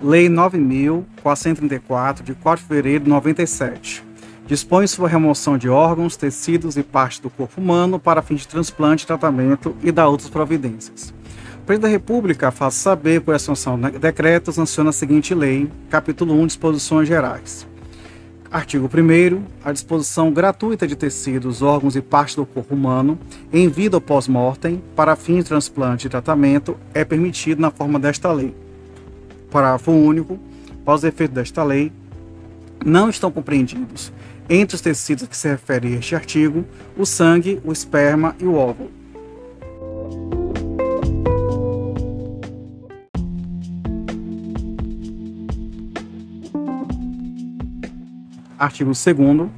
Lei 9.434, de 4 de fevereiro de 97. Dispõe sobre a remoção de órgãos, tecidos e partes do corpo humano para fins de transplante, tratamento e da outras providências. O Presidente da República faz saber por assunção de decreto sanciona a seguinte lei, capítulo 1, disposições gerais. Artigo 1 a disposição gratuita de tecidos, órgãos e partes do corpo humano em vida ou pós-mortem para fins de transplante e tratamento é permitido na forma desta lei parágrafo único, para os efeitos desta lei, não estão compreendidos, entre os tecidos que se refere a este artigo, o sangue, o esperma e o óvulo. Artigo 2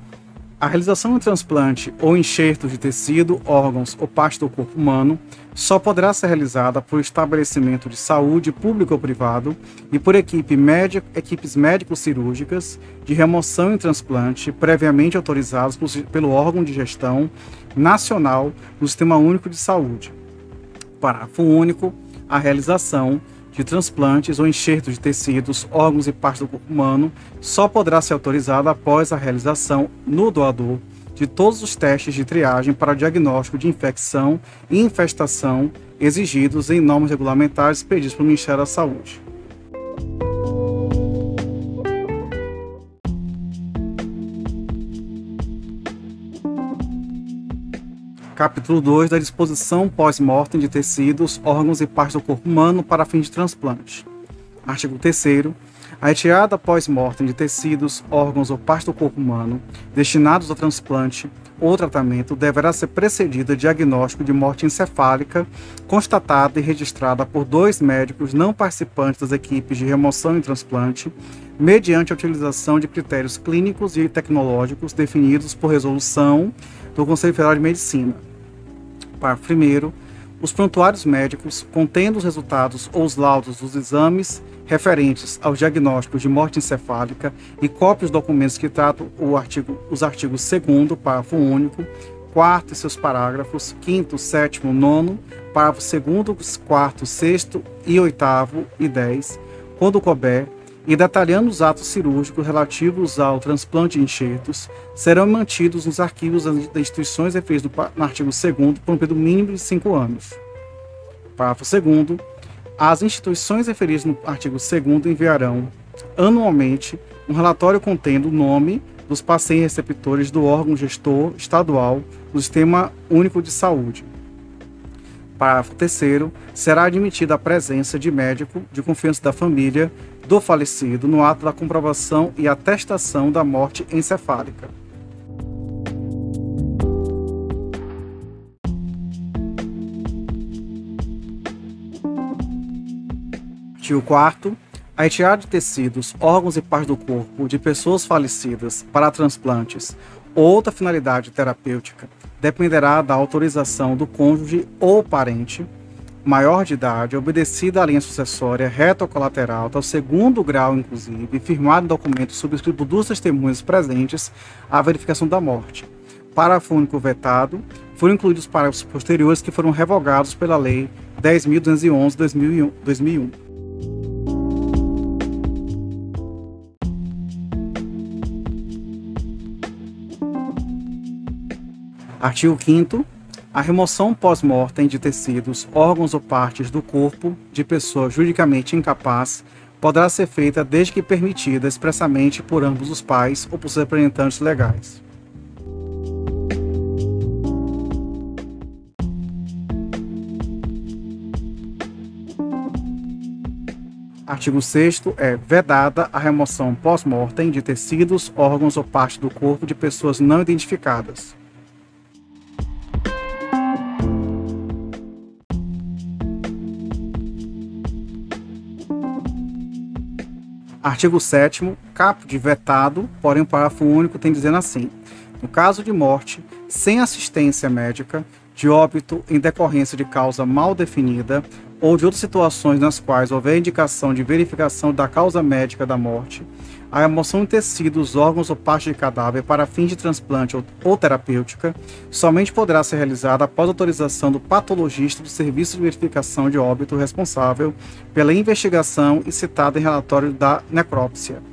a realização de transplante ou enxerto de tecido, órgãos ou parte do corpo humano só poderá ser realizada por estabelecimento de saúde público ou privado e por equipe médico, equipes médico-cirúrgicas de remoção e transplante previamente autorizados pelo órgão de gestão nacional do Sistema Único de Saúde. Parágrafo único. A realização de transplantes ou enxertos de tecidos, órgãos e partes do corpo humano só poderá ser autorizada após a realização no doador de todos os testes de triagem para diagnóstico de infecção e infestação exigidos em normas regulamentares expedidas pelo Ministério da Saúde. capítulo 2 da disposição pós-mortem de tecidos, órgãos e partes do corpo humano para fim de transplante. Artigo 3 a retirada pós-mortem de tecidos, órgãos ou partes do corpo humano destinados ao transplante ou tratamento deverá ser precedida de diagnóstico de morte encefálica constatada e registrada por dois médicos não participantes das equipes de remoção e transplante, mediante a utilização de critérios clínicos e tecnológicos definidos por resolução do Conselho Federal de Medicina. Parágrafo 1 os prontuários médicos contendo os resultados ou os laudos dos exames referentes aos diagnósticos de morte encefálica e cópias dos documentos que tratam artigo, os artigos 2 parágrafo único, 4 e seus parágrafos, 5 7 9 parágrafo 2 4 6 e 8 e 10, quando couber, e detalhando os atos cirúrgicos relativos ao transplante de enxertos, serão mantidos nos arquivos das instituições referidas no artigo 2 por um período mínimo de cinco anos. Parágrafo 2 As instituições referidas no artigo 2 enviarão, anualmente, um relatório contendo o nome dos pacientes receptores do órgão gestor estadual do Sistema Único de Saúde. Parágrafo 3 será admitida a presença de médico de confiança da família do falecido no ato da comprovação e atestação da morte encefálica. Artigo 4 a retirada de tecidos, órgãos e partes do corpo de pessoas falecidas para transplantes ou outra finalidade terapêutica dependerá da autorização do cônjuge ou parente maior de idade, obedecida a linha sucessória reta ou colateral, até o segundo grau, inclusive, firmado documento subscrito por duas testemunhas presentes à verificação da morte. Parágrafo único vetado, foram incluídos parágrafos posteriores que foram revogados pela Lei 10.211-2001. Artigo 5 a remoção pós-mortem de tecidos, órgãos ou partes do corpo de pessoa juridicamente incapaz poderá ser feita desde que permitida expressamente por ambos os pais ou por seus representantes legais. Artigo 6 é vedada a remoção pós-mortem de tecidos, órgãos ou partes do corpo de pessoas não identificadas. Artigo 7 capo de vetado, porém o parágrafo único tem dizendo assim: no caso de morte sem assistência médica, de óbito em decorrência de causa mal definida ou de outras situações nas quais houver indicação de verificação da causa médica da morte, a remoção de tecidos, órgãos ou partes de cadáver para fins de transplante ou, ou terapêutica somente poderá ser realizada após autorização do patologista do Serviço de Verificação de Óbito responsável pela investigação e citada em relatório da necrópsia.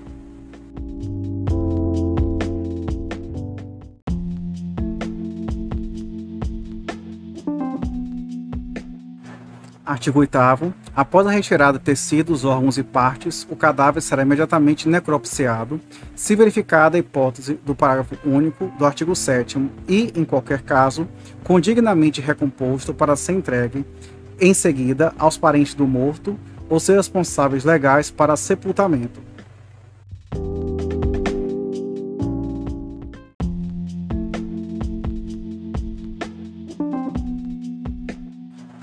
Artigo 8 Após a retirada de tecidos, órgãos e partes, o cadáver será imediatamente necropsiado, se verificada a hipótese do parágrafo único do artigo 7 e, em qualquer caso, condignamente recomposto para ser entregue, em seguida, aos parentes do morto ou seus responsáveis legais para sepultamento.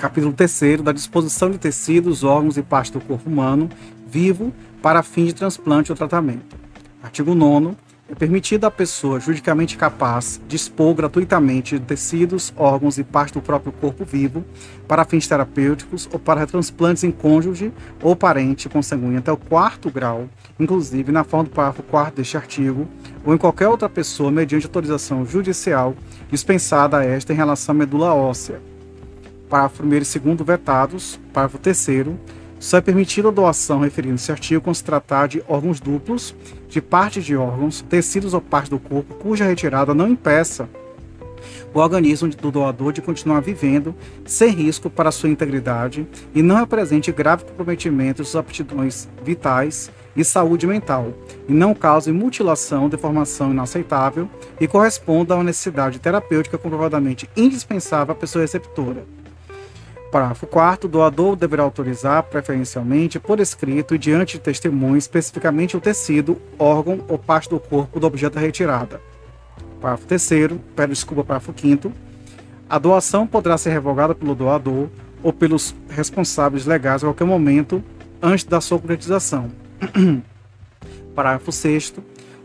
Capítulo 3 da disposição de tecidos, órgãos e partes do corpo humano vivo para fim de transplante ou tratamento. Artigo 9 é permitido à pessoa juridicamente capaz dispor gratuitamente de tecidos, órgãos e partes do próprio corpo vivo para fins terapêuticos ou para transplantes em cônjuge ou parente consanguíneo até o quarto grau, inclusive na forma do parágrafo 4 deste artigo, ou em qualquer outra pessoa mediante autorização judicial dispensada a esta em relação à medula óssea, parágrafo 1 e 2 vetados, parágrafo 3 só é permitida a doação referindo-se ao artigo quando se tratar de órgãos duplos, de partes de órgãos, tecidos ou partes do corpo cuja retirada não impeça o organismo do doador de continuar vivendo sem risco para sua integridade e não represente grave comprometimento de suas aptidões vitais e saúde mental, e não cause mutilação, deformação inaceitável e corresponda a uma necessidade terapêutica comprovadamente indispensável à pessoa receptora. Parágrafo 4 doador deverá autorizar, preferencialmente por escrito e diante de testemunho, especificamente o tecido, órgão ou parte do corpo do objeto da retirada. Parágrafo 3 pede desculpa, parágrafo 5 a doação poderá ser revogada pelo doador ou pelos responsáveis legais a qualquer momento antes da sua concretização. Parágrafo 6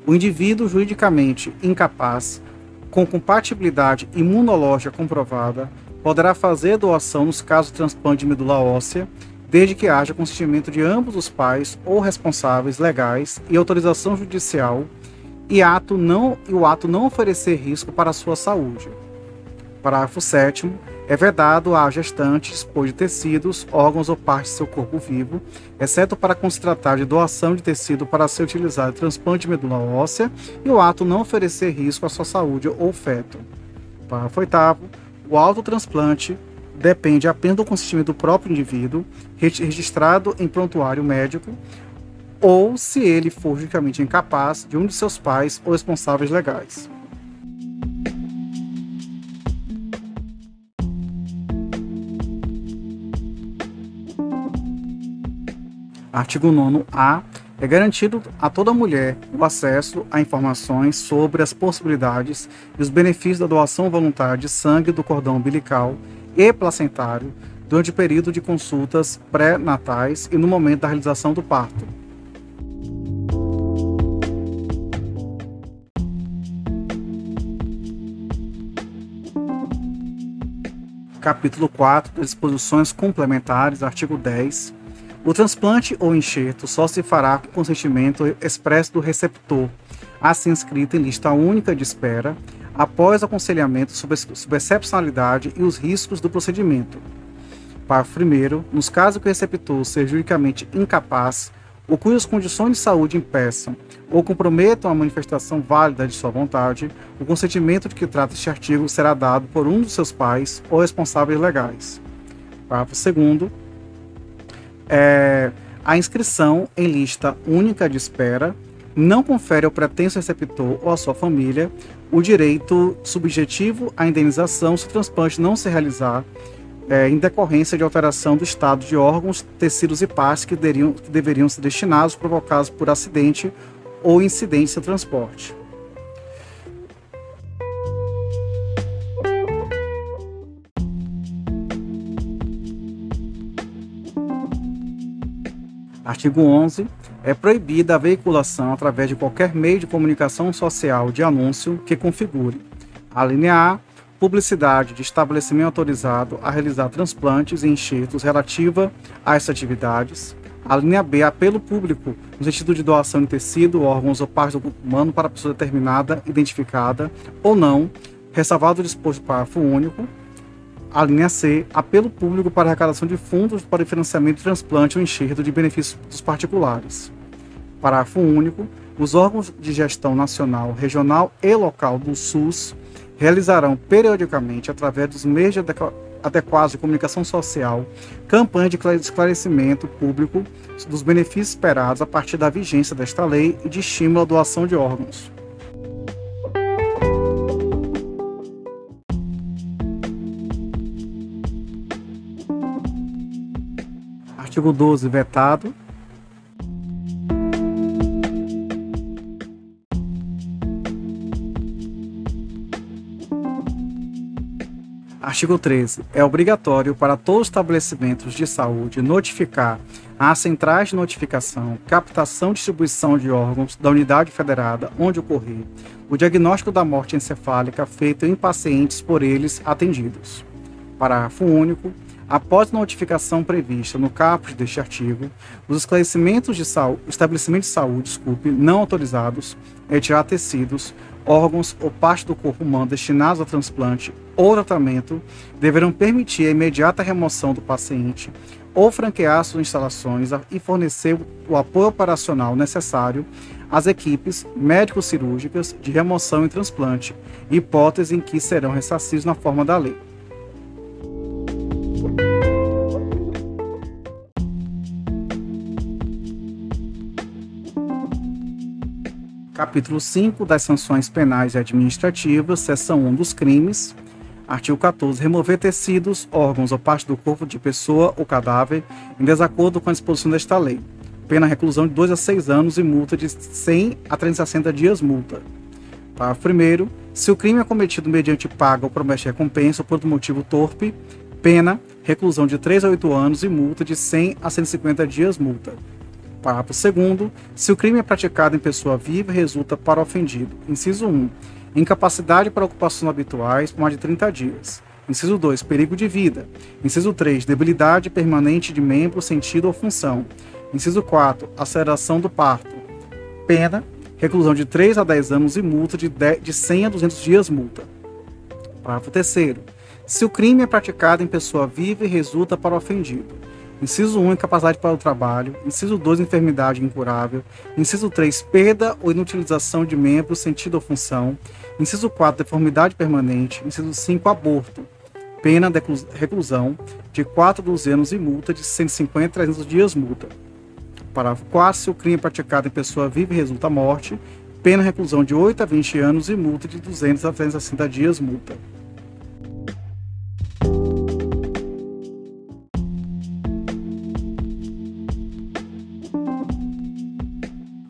o indivíduo juridicamente incapaz, com compatibilidade imunológica comprovada, poderá fazer doação nos casos de transplante de medula óssea, desde que haja consentimento de ambos os pais ou responsáveis legais e autorização judicial e, ato não, e o ato não oferecer risco para a sua saúde. Parágrafo 7 é vedado à gestante dispor de tecidos, órgãos ou partes de seu corpo vivo, exceto para tratar de doação de tecido para ser utilizado em transplante de medula óssea e o ato não oferecer risco à sua saúde ou feto. Parágrafo 8 o autotransplante depende apenas do consentimento do próprio indivíduo, registrado em prontuário médico, ou se ele for juridicamente incapaz de um de seus pais ou responsáveis legais. Artigo 9A é garantido a toda mulher o acesso a informações sobre as possibilidades e os benefícios da doação voluntária de sangue do cordão umbilical e placentário durante o período de consultas pré-natais e no momento da realização do parto. Capítulo 4 Disposições Complementares, artigo 10 o transplante ou enxerto só se fará com consentimento expresso do receptor, assim escrito em lista única de espera, após aconselhamento sobre, sobre excepcionalidade e os riscos do procedimento. Parágrafo 1. Nos casos que o receptor seja juridicamente incapaz ou cujas condições de saúde impeçam ou comprometam a manifestação válida de sua vontade, o consentimento de que trata este artigo será dado por um dos seus pais ou responsáveis legais. Parágrafo 2 é, a inscrição em lista única de espera não confere ao pretenso receptor ou à sua família o direito subjetivo à indenização se o transplante não se realizar é, em decorrência de alteração do estado de órgãos, tecidos e partes que deveriam, que deveriam ser destinados provocados por acidente ou incidência de transporte. Artigo 11. É proibida a veiculação através de qualquer meio de comunicação social de anúncio que configure. A linha A. Publicidade de estabelecimento autorizado a realizar transplantes e enxertos relativa a essas atividades. A linha B, apelo público, no sentido de doação de tecido, órgãos ou partes do corpo humano para pessoa determinada, identificada ou não, ressalvado o disposto parágrafo único. A linha C, apelo público para arrecadação de fundos para financiamento de transplante ou enxerto de benefícios dos particulares. Parágrafo único. Os órgãos de gestão nacional, regional e local do SUS realizarão periodicamente, através dos meios de adequados de comunicação social, campanha de esclarecimento público dos benefícios esperados a partir da vigência desta lei e de estímulo à doação de órgãos. Artigo 12 vetado. Artigo 13. É obrigatório para todos os estabelecimentos de saúde notificar às centrais de notificação, captação e distribuição de órgãos da unidade federada onde ocorrer o diagnóstico da morte encefálica feito em pacientes por eles atendidos. Parágrafo único. Após notificação prevista no caput deste artigo, os esclarecimentos de saúde, estabelecimentos de saúde, desculpe, não autorizados retirar tecidos, órgãos ou parte do corpo humano destinados a transplante ou tratamento deverão permitir a imediata remoção do paciente ou franquear suas instalações e fornecer o apoio operacional necessário às equipes médico-cirúrgicas de remoção e transplante, hipótese em que serão ressarcidos na forma da lei. Capítulo 5 das sanções penais e administrativas, seção 1 dos crimes. Artigo 14. Remover tecidos, órgãos ou parte do corpo de pessoa ou cadáver em desacordo com a disposição desta lei. Pena reclusão de 2 a 6 anos e multa de 100 a 360 dias multa. Parágrafo 1. Se o crime é cometido mediante paga ou promessa de recompensa ou por motivo torpe, pena reclusão de 3 a 8 anos e multa de 100 a 150 dias multa. Parágrafo 2 se o crime é praticado em pessoa viva, resulta para o ofendido. Inciso 1. Incapacidade para ocupações habituais por mais de 30 dias. Inciso 2. Perigo de vida. Inciso 3. Debilidade permanente de membro, sentido ou função. Inciso 4. Aceleração do parto. Pena. Reclusão de 3 a 10 anos e multa de, 10, de 100 a 200 dias multa. Parágrafo 3 Se o crime é praticado em pessoa viva e resulta para o ofendido. Inciso 1, incapacidade para o trabalho. Inciso 2, enfermidade incurável. Inciso 3, perda ou inutilização de membro, sentido ou função. Inciso 4, deformidade permanente. Inciso 5, aborto. Pena de reclusão de 4 a 12 anos e multa de 150 a 300 dias multa. Parágrafo 4, se o crime é praticado em pessoa viva e resulta morte, pena reclusão de 8 a 20 anos e multa de 200 a 360 dias multa.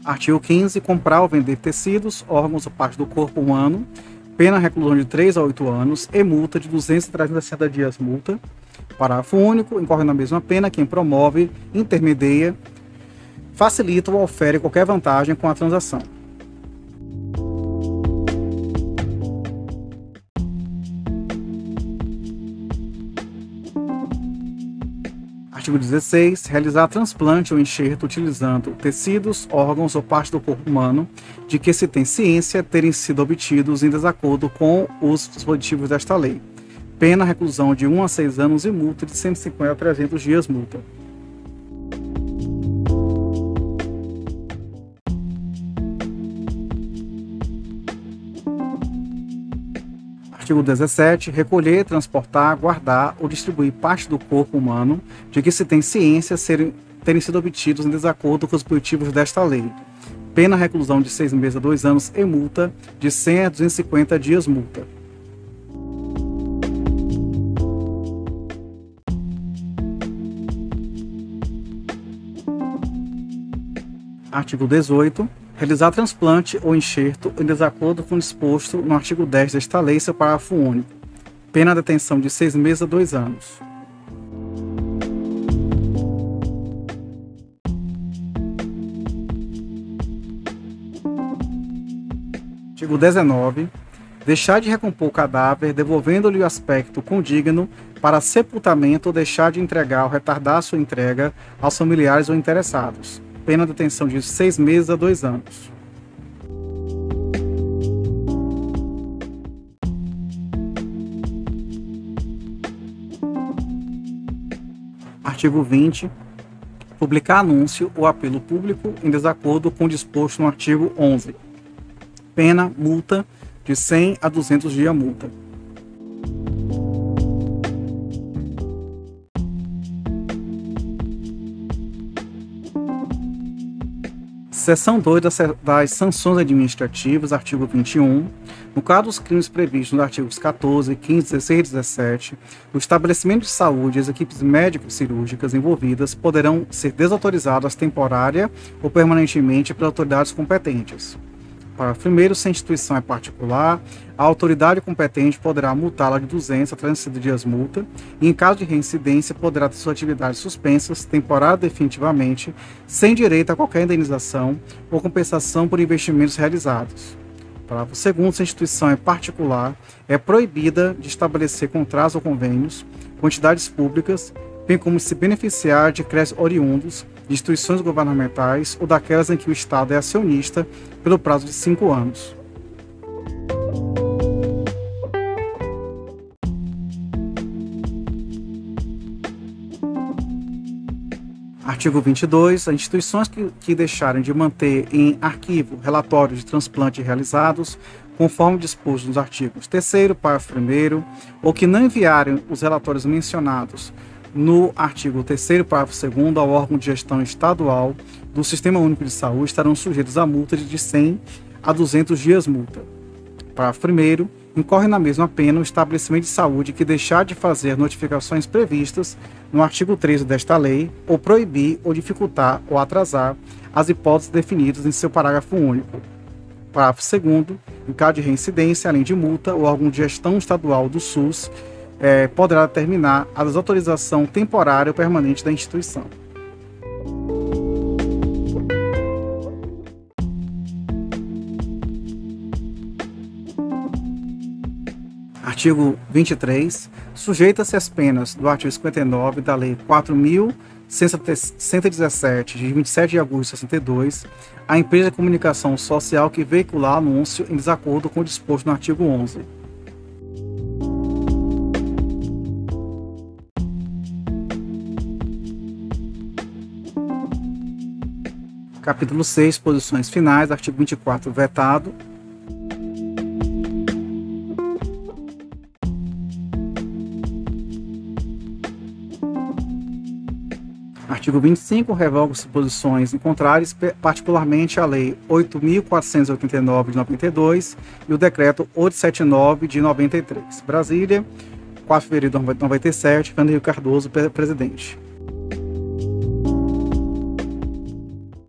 Artigo 15. Comprar ou vender tecidos, órgãos ou parte do corpo humano. Pena reclusão de 3 a 8 anos e multa de 200 a 360 dias multa. Parágrafo único. Incorre na mesma pena quem promove, intermedia, facilita ou ofere qualquer vantagem com a transação. Artigo 16. Realizar transplante ou enxerto utilizando tecidos, órgãos ou parte do corpo humano de que se tem ciência terem sido obtidos em desacordo com os dispositivos desta lei. Pena reclusão de 1 a 6 anos e multa de 150 a 300 dias multa. Artigo 17. Recolher, transportar, guardar ou distribuir parte do corpo humano de que se tem ciência serem, terem sido obtidos em desacordo com os objetivos desta lei. Pena reclusão de seis meses a dois anos e multa de 100 a 250 dias multa. Artigo 18 realizar transplante ou enxerto em desacordo com o disposto no artigo 10 desta lei, seu parágrafo único. Pena de detenção de seis meses a dois anos. Artigo 19. Deixar de recompor o cadáver, devolvendo-lhe o aspecto condigno para sepultamento ou deixar de entregar ou retardar sua entrega aos familiares ou interessados. Pena de detenção de seis meses a dois anos. Artigo 20. Publicar anúncio ou apelo público em desacordo com o disposto no artigo 11. Pena, multa de 100 a 200 dias multa. Seção 2 das sanções administrativas, artigo 21. No caso dos crimes previstos nos artigos 14, 15, 16 e 17, o estabelecimento de saúde e as equipes médico-cirúrgicas envolvidas poderão ser desautorizadas temporária ou permanentemente pelas autoridades competentes. Parágrafo primeiro, se a instituição é particular, a autoridade competente poderá multá-la de 200 a 360 dias multa e, em caso de reincidência, poderá ter suas atividades suspensas, temporária definitivamente, sem direito a qualquer indenização ou compensação por investimentos realizados. Parágrafo segundo, se a instituição é particular, é proibida de estabelecer contratos ou convênios, quantidades públicas, bem como se beneficiar de créditos oriundos de instituições governamentais ou daquelas em que o Estado é acionista pelo prazo de cinco anos. Artigo 22. As instituições que, que deixarem de manter em arquivo relatórios de transplante realizados, conforme disposto nos artigos 3 parágrafo 1 ou que não enviarem os relatórios mencionados no artigo 3 parágrafo 2 ao órgão de gestão estadual do Sistema Único de Saúde estarão sujeitos a multas de 100 a 200 dias multa. Parágrafo 1 incorre na mesma pena o estabelecimento de saúde que deixar de fazer notificações previstas no artigo 13 desta lei ou proibir ou dificultar ou atrasar as hipóteses definidas em seu parágrafo único. Parágrafo 2 em caso de reincidência, além de multa, o órgão de gestão estadual do SUS é, poderá determinar a desautorização temporária ou permanente da instituição. Artigo 23. Sujeita-se às penas do artigo 59 da Lei 4.117, de 27 de agosto de 62, a empresa de comunicação social que veicular anúncio em desacordo com o disposto no artigo 11. Capítulo 6, posições finais, artigo 24, vetado. Artigo 25, revoga-se posições em contrários, particularmente a Lei 8.489 de 92 e o Decreto 879 de 93. Brasília, 4 de fevereiro de 97, Fernando Cardoso, presidente.